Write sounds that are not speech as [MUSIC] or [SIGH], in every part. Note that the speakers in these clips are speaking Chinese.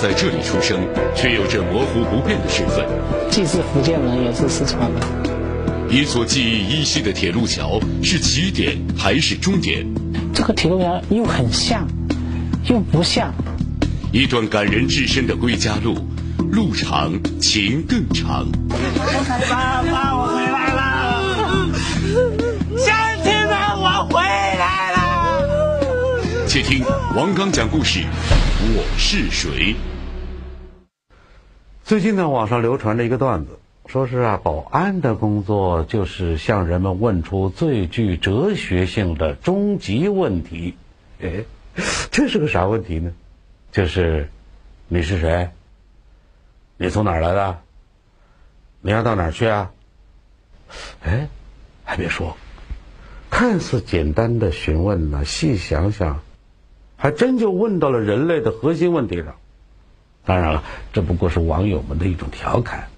在这里出生，却有着模糊不变的身份。既是福建人，也是四川人。一所记忆依稀的铁路桥，是起点还是终点？这个铁路桥又很像，又不像。一段感人至深的归家路，路长情更长。爸爸，我回来了！乡亲们我回。且听王刚讲故事，我是谁？最近呢，网上流传着一个段子。说是啊，保安的工作就是向人们问出最具哲学性的终极问题。哎，这是个啥问题呢？就是你是谁？你从哪儿来的？你要到哪儿去啊？哎，还别说，看似简单的询问呢，细想想，还真就问到了人类的核心问题上。当然了，这不过是网友们的一种调侃。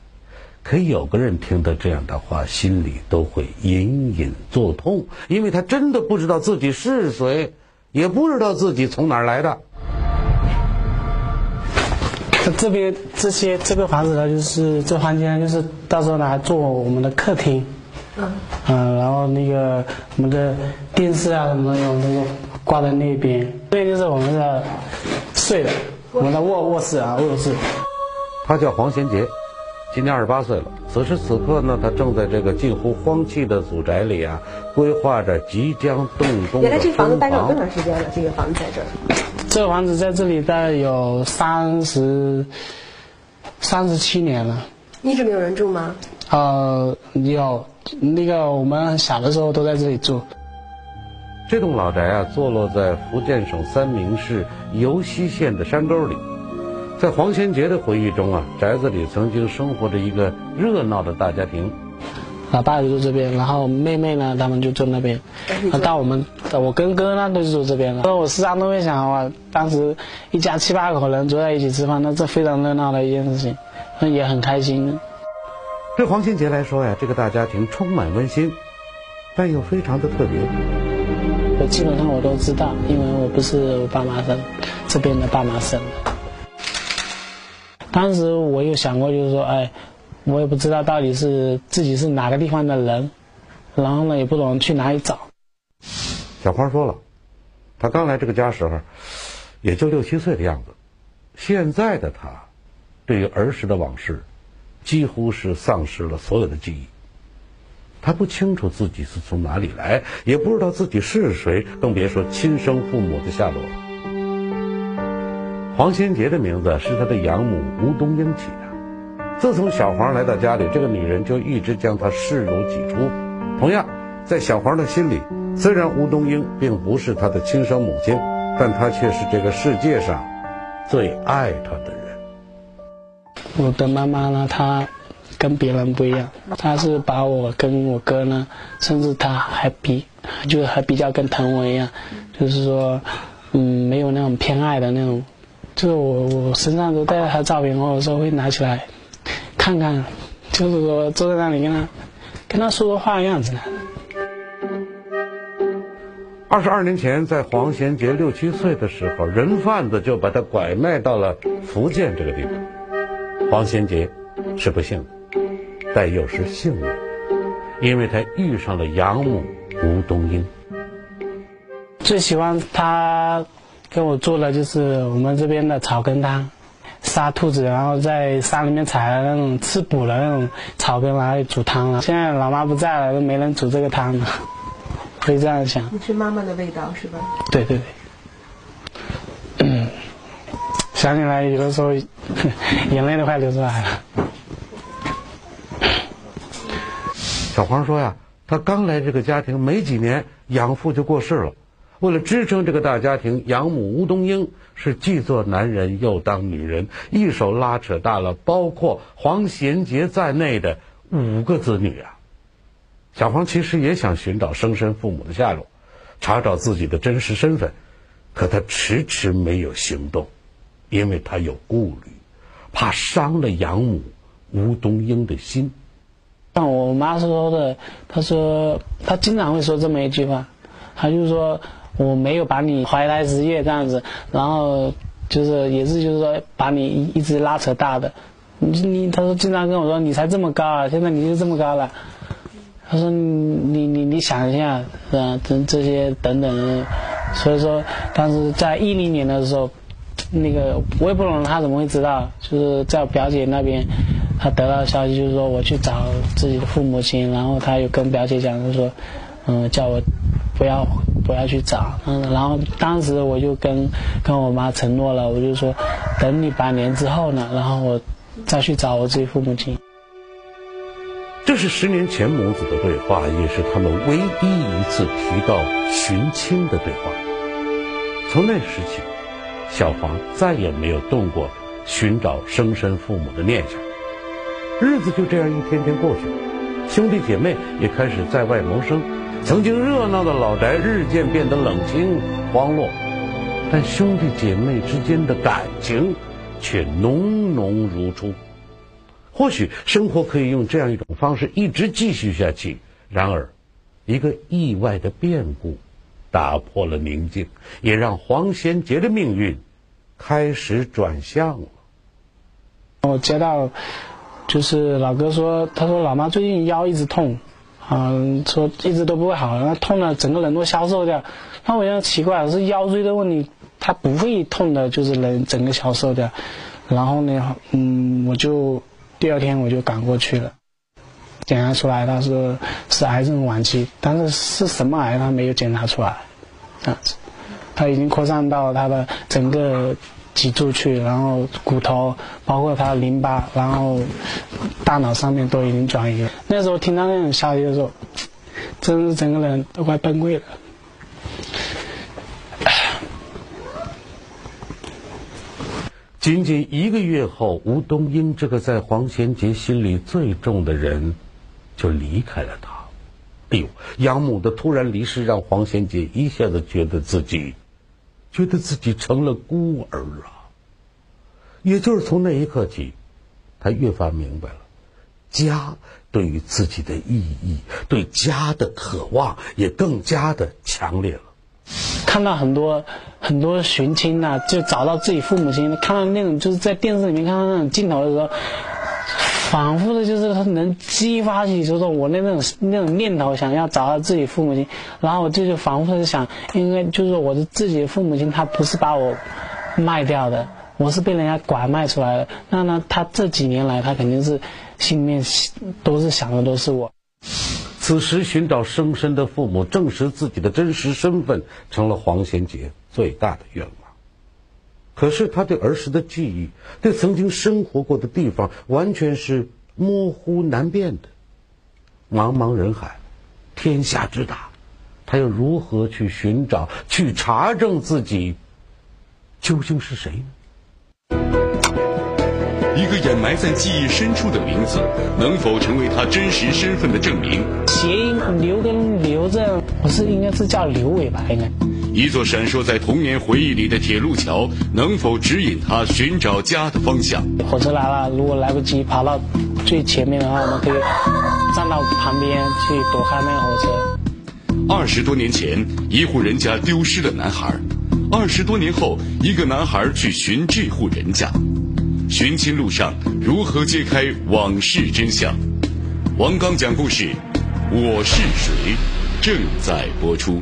可有个人听到这样的话，心里都会隐隐作痛，因为他真的不知道自己是谁，也不知道自己从哪儿来的。这边这些这个房子呢，就是这房间，就是到时候拿来做我们的客厅。嗯。嗯，然后那个我们的电视啊什么的，有那个挂在那边。这边就是我们的睡的，我们的卧卧室啊，卧室。他叫黄贤杰。今年二十八岁了，此时此刻呢，他正在这个近乎荒弃的祖宅里啊，规划着即将动工的原来这房子待了多长时间了？这个房子在这儿？这个房子在这里大概有三十、三十七年了。一直没有人住吗？呃，有，那个我们小的时候都在这里住。这栋老宅啊，坐落在福建省三明市尤溪县的山沟里。在黄先杰的回忆中啊，宅子里曾经生活着一个热闹的大家庭。老爸就住这边，然后妹妹呢，他们就住那边。到我们，我跟哥呢都是住这边的。我时常都会想，哇，当时一家七八口人坐在一起吃饭，那这非常热闹的一件事情，那也很开心。对黄新杰来说呀，这个大家庭充满温馨，但又非常的特别。基本上我都知道，因为我不是我爸妈生，这边的爸妈生的。当时我有想过，就是说，哎，我也不知道到底是自己是哪个地方的人，然后呢，也不懂去哪里找。小花说了，她刚来这个家时候，也就六七岁的样子。现在的她，对于儿时的往事，几乎是丧失了所有的记忆。他不清楚自己是从哪里来，也不知道自己是谁，更别说亲生父母的下落。黄先杰的名字是他的养母吴冬英起的。自从小黄来到家里，这个女人就一直将他视如己出。同样，在小黄的心里，虽然吴冬英并不是他的亲生母亲，但她却是这个世界上最爱他的人。我的妈妈呢，她跟别人不一样，他是把我跟我哥呢，甚至他还比，就是还比较跟疼我一样，就是说，嗯，没有那种偏爱的那种。就是我，我身上都带着他照片，我有时候会拿起来看看，就是说坐在那里跟他跟他说说话的样子呢。二十二年前，在黄贤杰六七岁的时候，人贩子就把他拐卖到了福建这个地方。黄贤杰是不幸的，但又是幸运，因为他遇上了养母吴冬英。最喜欢他。给我做的就是我们这边的草根汤，杀兔子，然后在山里面采的那种吃补的那种草根来煮汤了。现在老妈不在了，都没人煮这个汤了，可以这样想。你是妈妈的味道是吧？对对对。嗯，[COUGHS] 想起来有的时候眼泪都快流出来了。小黄说呀，他刚来这个家庭没几年，养父就过世了。为了支撑这个大家庭，养母吴冬英是既做男人又当女人，一手拉扯大了包括黄贤杰在内的五个子女啊。小黄其实也想寻找生身父母的下落，查找自己的真实身份，可他迟迟没有行动，因为他有顾虑，怕伤了养母吴冬英的心。我妈说的，她说她经常会说这么一句话，她就说。我没有把你怀胎十月这样子，然后就是也是就是说把你一直拉扯大的。你你她说经常跟我说你才这么高啊，现在你就这么高了。他说你你你想一下，是吧？这这些等等，所以说当时在一零年的时候，那个我也不懂他怎么会知道，就是在我表姐那边，他得到消息就是说我去找自己的父母亲，然后他又跟表姐讲，就说嗯叫我不要不要去找，嗯，然后当时我就跟跟我妈承诺了，我就说等你百年之后呢，然后我。再去找我自己父母亲。这是十年前母子的对话，也是他们唯一一次提到寻亲的对话。从那时起，小黄再也没有动过寻找生身父母的念想。日子就这样一天天过去了，兄弟姐妹也开始在外谋生。曾经热闹的老宅日渐变得冷清荒落，但兄弟姐妹之间的感情。却浓浓如初。或许生活可以用这样一种方式一直继续下去。然而，一个意外的变故打破了宁静，也让黄贤杰的命运开始转向了。我接到，就是老哥说，他说老妈最近腰一直痛，啊，说一直都不会好，然后痛了整个人都消瘦掉。那我想奇怪，是腰椎的问题。他不会痛的，就是能整个消瘦掉。然后呢，嗯，我就第二天我就赶过去了，检查出来他说是癌症晚期，但是是什么癌他没有检查出来，这样子，他已经扩散到他的整个脊柱去，然后骨头，包括他淋巴，然后大脑上面都已经转移了。那时候听到那种消息的时候，真是整个人都快崩溃了。[SIGHS] 仅仅一个月后，吴东英这个在黄贤杰心里最重的人，就离开了他。哎呦，养母的突然离世让黄贤杰一下子觉得自己，觉得自己成了孤儿啊。也就是从那一刻起，他越发明白了，家对于自己的意义，对家的渴望也更加的强烈了。看到很多很多寻亲呐，就找到自己父母亲，看到那种就是在电视里面看到那种镜头的时候，反复的就是他能激发起，就是我那那种那种念头，想要找到自己父母亲。然后我就就反复的想，因为就是我的自己父母亲，他不是把我卖掉的，我是被人家拐卖出来的。那呢，他这几年来，他肯定是心里面都是想的都是我。此时寻找生身的父母，证实自己的真实身份，成了黄贤杰最大的愿望。可是他对儿时的记忆，对曾经生活过的地方，完全是模糊难辨的。茫茫人海，天下之大，他又如何去寻找、去查证自己究竟是谁呢？一个掩埋在记忆深处的名字，能否成为他真实身份的证明？谐音刘跟刘这，我是应该是叫刘伟吧？应该。一座闪烁在童年回忆里的铁路桥，能否指引他寻找家的方向？火车来了，如果来不及爬到最前面的话，我们可以站到旁边去躲开那个火车。二十多年前，一户人家丢失了男孩；二十多年后，一个男孩去寻这户人家。寻亲路上，如何揭开往事真相？王刚讲故事，我是谁？正在播出。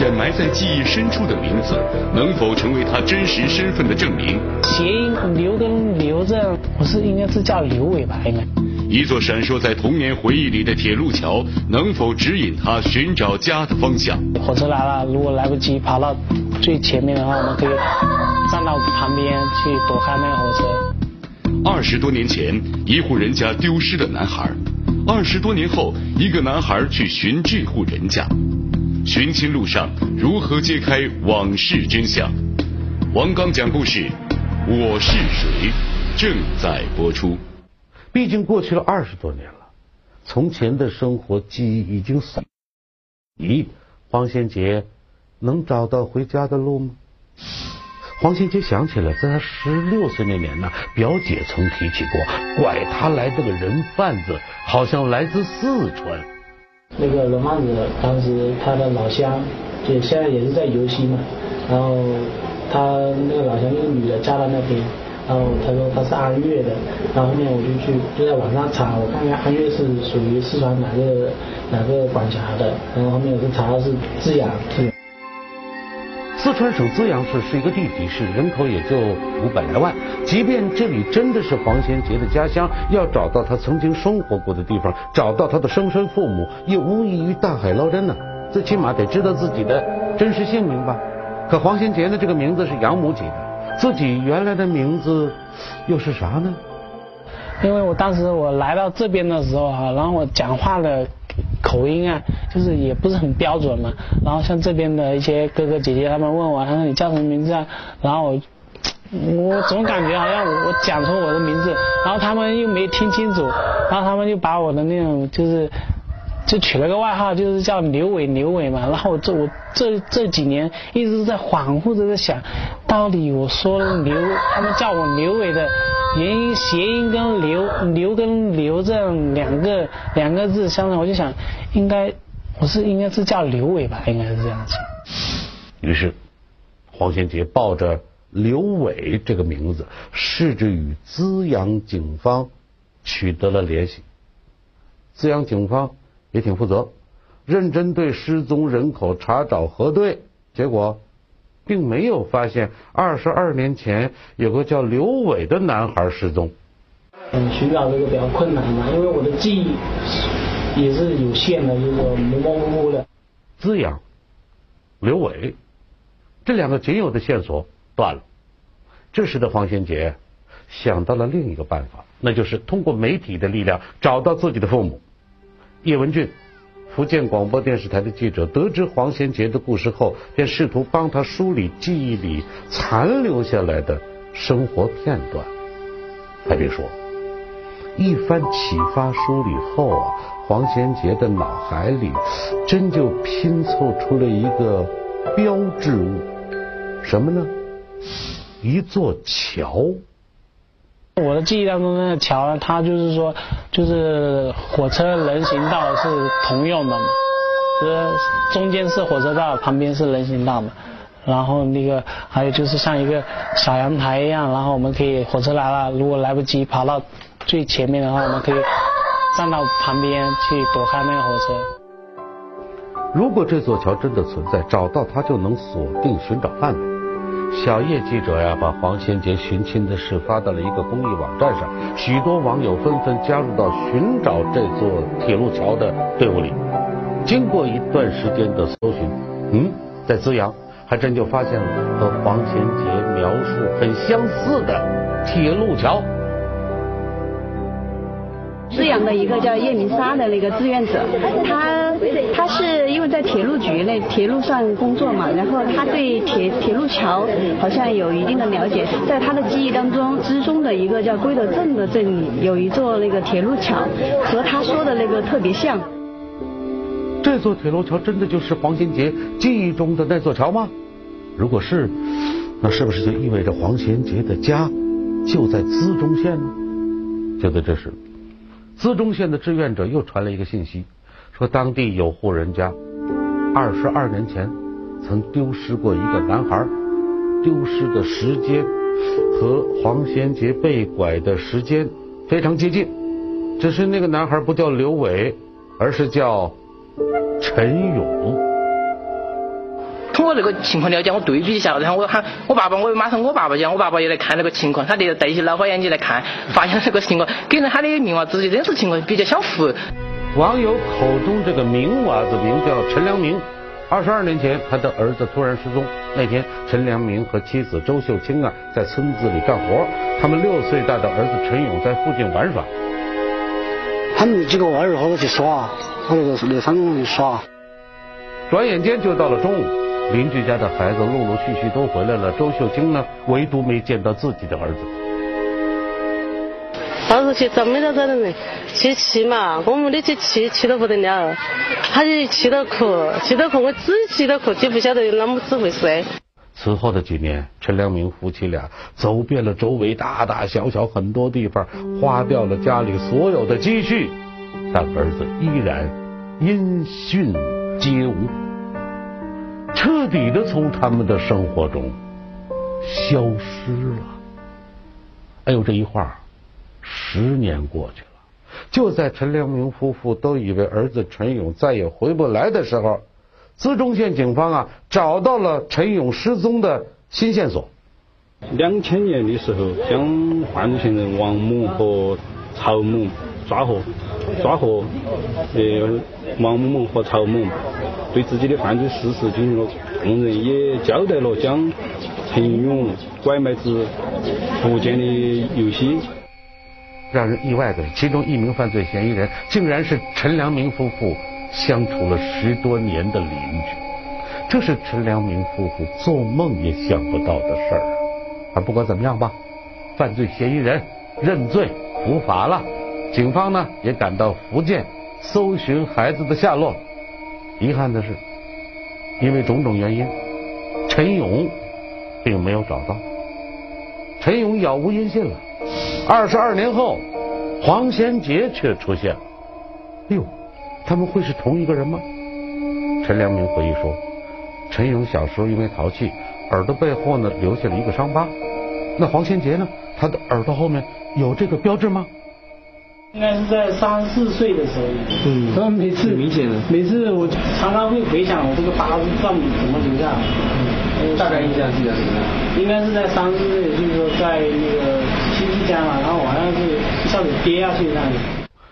掩埋在记忆深处的名字，能否成为他真实身份的证明？谐音刘跟刘这，我是应该是叫刘伟吧？应该。一座闪烁在童年回忆里的铁路桥，能否指引他寻找家的方向？火车来了，如果来不及跑到最前面的话，我们可以站到旁边去躲开那个火车。二十多年前，一户人家丢失了男孩；二十多年后，一个男孩去寻这户人家。寻亲路上，如何揭开往事真相？王刚讲故事，我是谁？正在播出。毕竟过去了二十多年了，从前的生活记忆已经散。咦，黄先杰能找到回家的路吗？黄先杰想起了在他十六岁那年呢，表姐曾提起过，拐他来这个人贩子好像来自四川。那个罗胖子当时他的老乡，就现在也是在游西嘛，然后他那个老乡那个女的嫁到那边，然后他说他是安岳的，然后后面我就去就在网上查，我看看安岳是属于四川哪个哪个管辖的，然后后面我就查到是资阳资阳。四川省资阳市是一个地级市，人口也就五百来万。即便这里真的是黄先杰的家乡，要找到他曾经生活过的地方，找到他的生身父母，也无异于大海捞针呢。最起码得知道自己的真实姓名吧。可黄先杰呢，这个名字是养母起的，自己原来的名字又是啥呢？因为我当时我来到这边的时候啊，然后我讲话的。口音啊，就是也不是很标准嘛。然后像这边的一些哥哥姐姐，他们问我，他说你叫什么名字啊？然后我 [TSK] 我总感觉好像我讲出我的名字，然后他们又没听清楚，然后他们就把我的那种就是就取了个外号，就是叫刘伟刘伟嘛。然后我这我这这几年一直在恍惚的在想，到底我说刘，他们叫我刘伟的。原因谐音跟刘刘跟刘这样两个两个字相同，我就想应该我是应该是叫刘伟吧，应该是这样子。于是黄先杰抱着刘伟这个名字，试着与资阳警方取得了联系。资阳警方也挺负责，认真对失踪人口查找核对，结果。并没有发现二十二年前有个叫刘伟的男孩失踪。嗯，寻找这个比较困难嘛，因为我的记忆也是有限的，就是模模糊糊的。资阳、刘伟这两个仅有的线索断了。这时的黄先杰想到了另一个办法，那就是通过媒体的力量找到自己的父母叶文俊。福建广播电视台的记者得知黄贤杰的故事后，便试图帮他梳理记忆里残留下来的生活片段。还别说，一番启发梳理后啊，黄贤杰的脑海里真就拼凑出了一个标志物，什么呢？一座桥。我的记忆当中，那个桥呢，它就是说，就是火车人行道是通用的嘛，就是中间是火车道，旁边是人行道嘛。然后那个还有就是像一个小阳台一样，然后我们可以火车来了，如果来不及跑到最前面的话，我们可以站到旁边去躲开那个火车。如果这座桥真的存在，找到它就能锁定寻找范围。小叶记者呀，把黄贤杰寻亲的事发到了一个公益网站上，许多网友纷纷加入到寻找这座铁路桥的队伍里。经过一段时间的搜寻，嗯，在资阳还真就发现了和黄贤杰描述很相似的铁路桥。资阳的一个叫叶明沙的那个志愿者，他他是因为在铁路局那铁路上工作嘛，然后他对铁铁路桥好像有一定的了解，在他的记忆当中，之中的一个叫归德镇的镇里有一座那个铁路桥，和他说的那个特别像。这座铁路桥真的就是黄贤杰记忆中的那座桥吗？如果是，那是不是就意味着黄贤杰的家就在资中县呢？就在这时。资中县的志愿者又传来一个信息，说当地有户人家二十二年前曾丢失过一个男孩，丢失的时间和黄贤杰被拐的时间非常接近，只是那个男孩不叫刘伟，而是叫陈勇。通过这个情况了解，我对比一下，然后我喊我爸爸，我又马上我爸爸讲，我爸爸也来看那个情况，他带带一些老花眼镜来看，发现这个情况跟他的名娃子的真实情况比较相符。[LAUGHS] 网友口中这个明娃子名叫陈良明，二十二年前他的儿子突然失踪。那天，陈良明和妻子周秀清啊在村子里干活，他们六岁大的儿子陈勇在附近玩耍。他们几个娃儿好多去耍，好多是那山上去耍。转眼间就到了中午。邻居家的孩子陆陆续续都回来了，周秀清呢，唯独没见到自己的儿子。儿子去找没到这的人，去气嘛，我们的去气，气得不得了，他就气得哭，气得哭，我只气得哭，就不晓得有那么子回事。此后的几年，陈良明夫妻俩走遍了周围大大小小很多地方，花掉了家里所有的积蓄，但儿子依然音讯皆无。彻底的从他们的生活中消失了。哎呦，这一晃，十年过去了。就在陈良明夫妇都以为儿子陈勇再也回不来的时候，资中县警方啊找到了陈勇失踪的新线索。两千年的时候，将犯罪嫌疑人王某和曹某抓获，抓获呃王某和曹某，对自己的犯罪事实进行了供认，也交代了将陈勇拐卖至福建的游戏。让人意外的是，其中一名犯罪嫌疑人竟然是陈良明夫妇相处了十多年的邻居，这是陈良明夫妇做梦也想不到的事儿啊！不管怎么样吧，犯罪嫌疑人认罪伏法了，警方呢也赶到福建搜寻孩子的下落。遗憾的是，因为种种原因，陈勇并没有找到，陈勇杳无音信了。二十二年后，黄贤杰却出现了。哎呦，他们会是同一个人吗？陈良明回忆说，陈勇小时候因为淘气，耳朵背后呢留下了一个伤疤。那黄贤杰呢？他的耳朵后面有这个标志吗？应该是在三四岁的时候。嗯。然后每次明显的，每次我常常会回想我这个疤是到底怎么留下。嗯。大概印象记得什么样？应该是在三四岁，就是说在那个亲戚家嘛，然后好像是一下子跌下去那样子。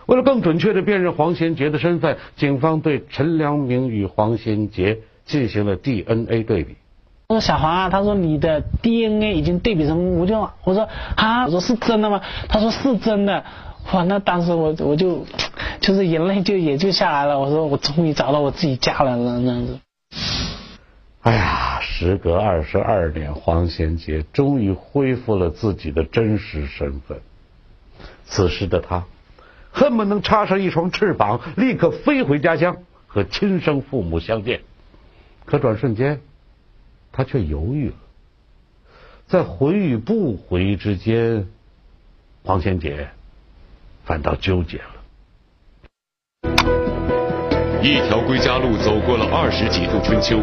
为了更准确的辨认黄贤杰的身份，警方对陈良明与黄贤杰进行了 DNA 对比。我说小黄啊，他说你的 DNA 已经对比成无救了。我说啊，我说是真的吗？他说是真的。哇，那当时我我就就是眼泪就也就下来了。我说我终于找到我自己家人了，这样子。哎呀，时隔二十二年，黄贤杰终于恢复了自己的真实身份。此时的他，恨不能插上一双翅膀，立刻飞回家乡和亲生父母相见。可转瞬间，他却犹豫了，在回与不回之间，黄贤杰反倒纠结了。一条归家路走过了二十几度春秋。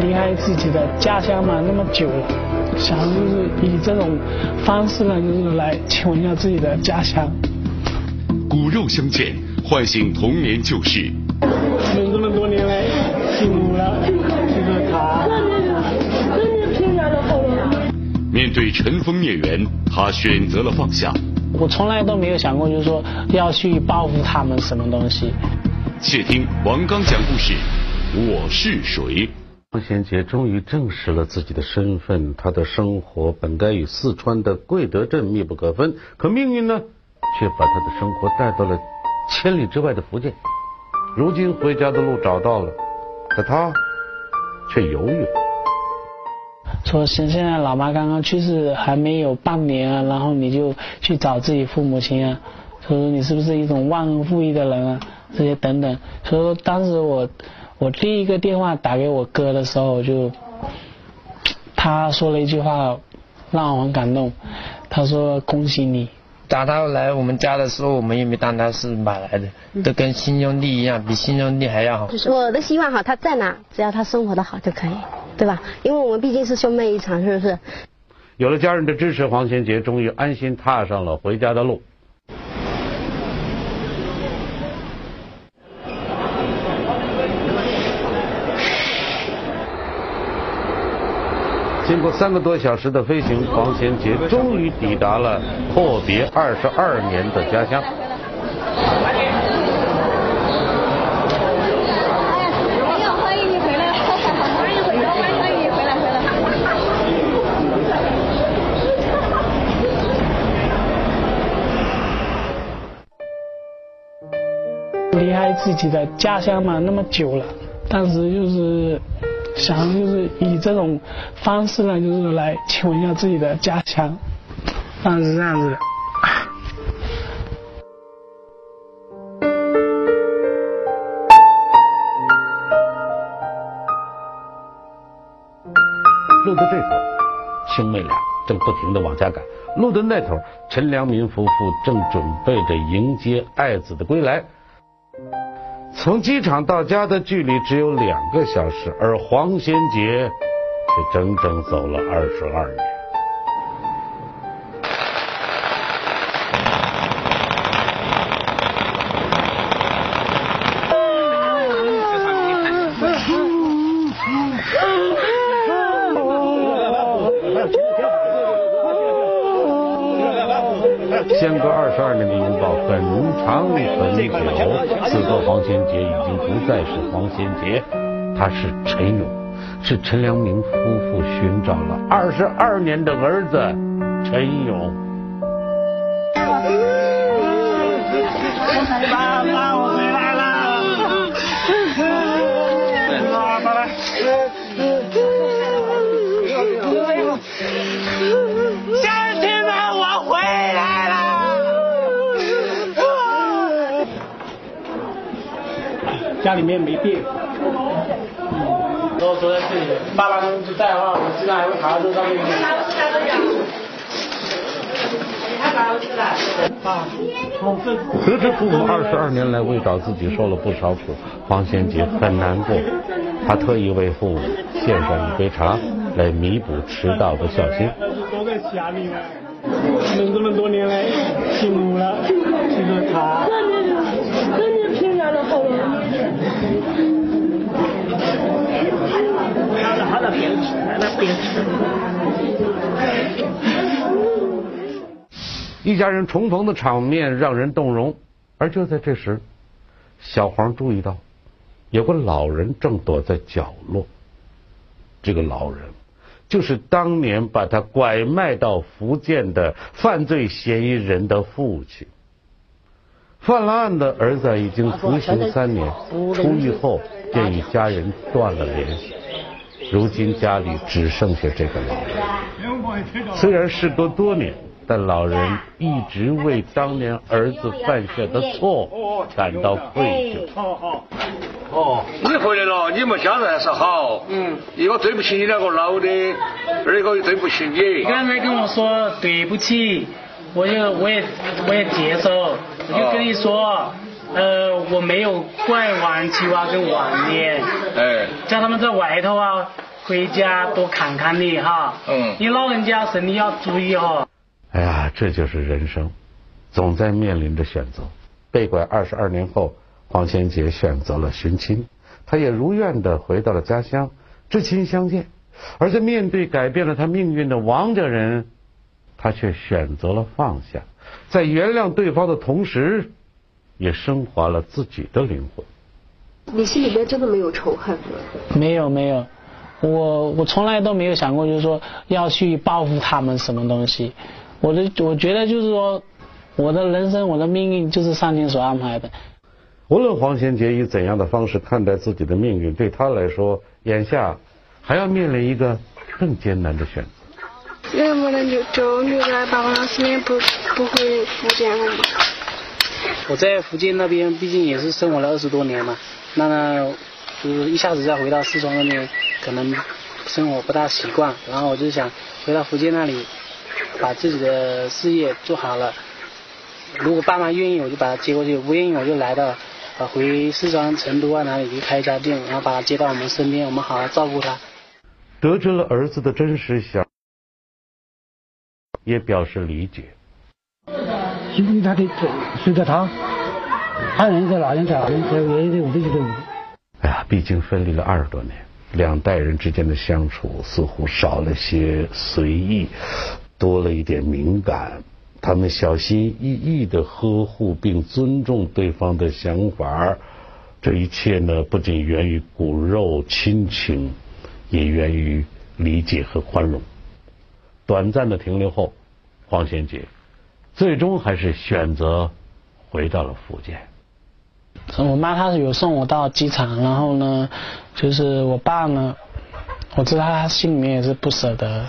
离开自己的家乡嘛，那么久了，想就是以这种方式呢，就是来亲吻一下自己的家乡。骨肉相见，唤醒童年旧事。有这么多年来，辛苦了，对尘封孽缘，他选择了放下。我从来都没有想过，就是说要去报复他们什么东西。且听王刚讲故事，我是谁？张贤杰终于证实了自己的身份，他的生活本该与四川的贵德镇密不可分，可命运呢，却把他的生活带到了千里之外的福建。如今回家的路找到了，可他却犹豫了。说现现在老妈刚刚去世还没有半年啊，然后你就去找自己父母亲啊，说你是不是一种忘恩负义的人啊？这些等等。所以说当时我。我第一个电话打给我哥的时候，我就他说了一句话，让我很感动。他说：“恭喜你。”打他来我们家的时候，我们也没当他是买来的，都跟亲兄弟一样，比亲兄弟还要好。我的希望哈，他在哪，只要他生活的好就可以，对吧？因为我们毕竟是兄妹一场，是不是？有了家人的支持，黄贤杰终于安心踏上了回家的路。过三个多小时的飞行，黄贤杰终于抵达了阔别二十二年的家乡。欢迎你回来，欢迎回来，欢迎你回来，回来。离开自己的家乡嘛，那么久了，当时就是。想就是以这种方式呢，就是来亲吻一下自己的家乡，当是这样子的。路的这头，兄妹俩正不停的往家赶；路的那头，陈良民夫妇正准备着迎接爱子的归来。从机场到家的距离只有两个小时，而黄先杰却整整走了二十二年。不再是黄先杰，他是陈勇，是陈良明夫妇寻找了二十二年的儿子陈勇。爸爸，家里面没电。如果说在这里，爸爸不在的话，我经常还会爬到这上面去。得知父母二十二年来为找自己受了不少苦，黄先杰很难过。他特意为父母献上一杯茶，来弥补迟到的孝心。都在家里呢，能这么多年来辛苦了，这个茶。那你平常的好了。好了好了，别吃了，别吃一家人重逢的场面让人动容，而就在这时，小黄注意到有个老人正躲在角落。这个老人就是当年把他拐卖到福建的犯罪嫌疑人的父亲。犯了案的儿子已经服刑三年，出狱后便与家人断了联系。如今家里只剩下这个老人。虽然事隔多年，但老人一直为当年儿子犯下的错感到愧疚。哦，你回来了，你们家人还是好。嗯。一个对不起你两个老的，二一个又对不起你。刚才跟我说对不起，我就我也我也接受，我就跟你说，呃，我没有怪王七娃跟晚年。哎。叫他们在外头啊，回家多看看你哈。嗯。你老人家身体要注意哈。哎呀，这就是人生，总在面临着选择。被拐二十二年后，黄先杰选择了寻亲，他也如愿的回到了家乡，至亲相见。而在面对改变了他命运的王家人，他却选择了放下，在原谅对方的同时，也升华了自己的灵魂。你心里边真的没有仇恨吗？没有没有，我我从来都没有想过，就是说要去报复他们什么东西。我的我觉得就是说，我的人生我的命运就是上天所安排的。无论黄贤杰以怎样的方式看待自己的命运，对他来说，眼下还要面临一个更艰难的选择。能不能就就留在爸爸身边，不不回福建了吗？我在福建那边毕竟也是生活了二十多年嘛，那呢，就是一下子再回到四川那边，可能生活不大习惯，然后我就想回到福建那里。把自己的事业做好了，如果爸妈愿意，我就把他接过去；不愿意，我就来到呃回四川成都啊哪里去开一家店，然后把他接到我们身边，我们好好照顾他。得知了儿子的真实想，也表示理解。因为他的随着他，他人在哪里在哪里，在也得我自己的。哎呀，毕竟分离了二十多年，两代人之间的相处似乎少了些随意。多了一点敏感，他们小心翼翼的呵护并尊重对方的想法，这一切呢，不仅源于骨肉亲情，也源于理解和宽容。短暂的停留后，黄先杰最终还是选择回到了福建。我妈她有送我到机场，然后呢，就是我爸呢，我知道他心里面也是不舍得。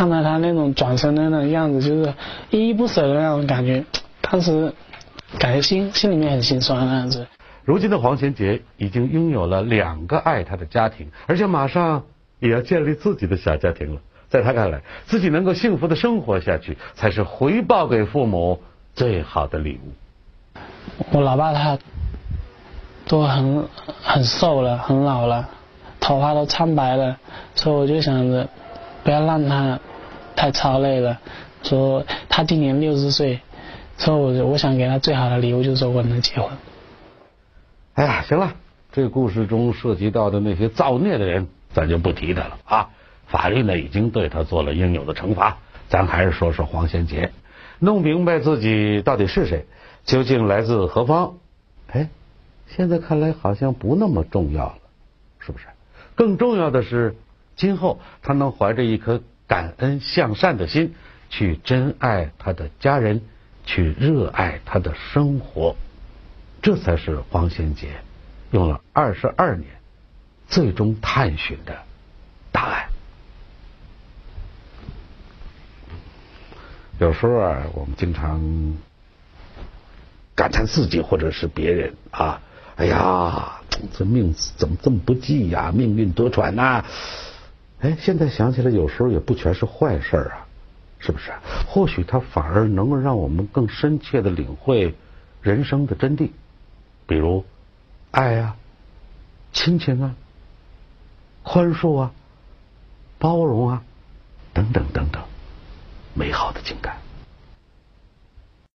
看到他那种转身的那种样子，就是依依不舍的那种感觉，当时感觉心心里面很心酸那样子。如今的黄贤杰已经拥有了两个爱他的家庭，而且马上也要建立自己的小家庭了。在他看来，自己能够幸福的生活下去，才是回报给父母最好的礼物。我老爸他都很很瘦了，很老了，头发都苍白了，所以我就想着不要让他太操累了。说他今年六十岁，所以我我想给他最好的礼物就是说我能结婚。哎呀，行了，这故事中涉及到的那些造孽的人，咱就不提他了啊。法律呢已经对他做了应有的惩罚，咱还是说说黄先杰，弄明白自己到底是谁，究竟来自何方。哎，现在看来好像不那么重要了，是不是？更重要的是，今后他能怀着一颗感恩向善的心，去珍爱他的家人，去热爱他的生活，这才是黄贤杰用了二十二年最终探寻的答案。有时候啊，我们经常感叹自己或者是别人啊，哎呀，这命怎么这么不济呀？命运多舛呐！哎，现在想起来，有时候也不全是坏事啊，是不是？或许它反而能够让我们更深切的领会人生的真谛，比如爱啊、亲情啊、宽恕啊、包容啊，等等等等，美好的。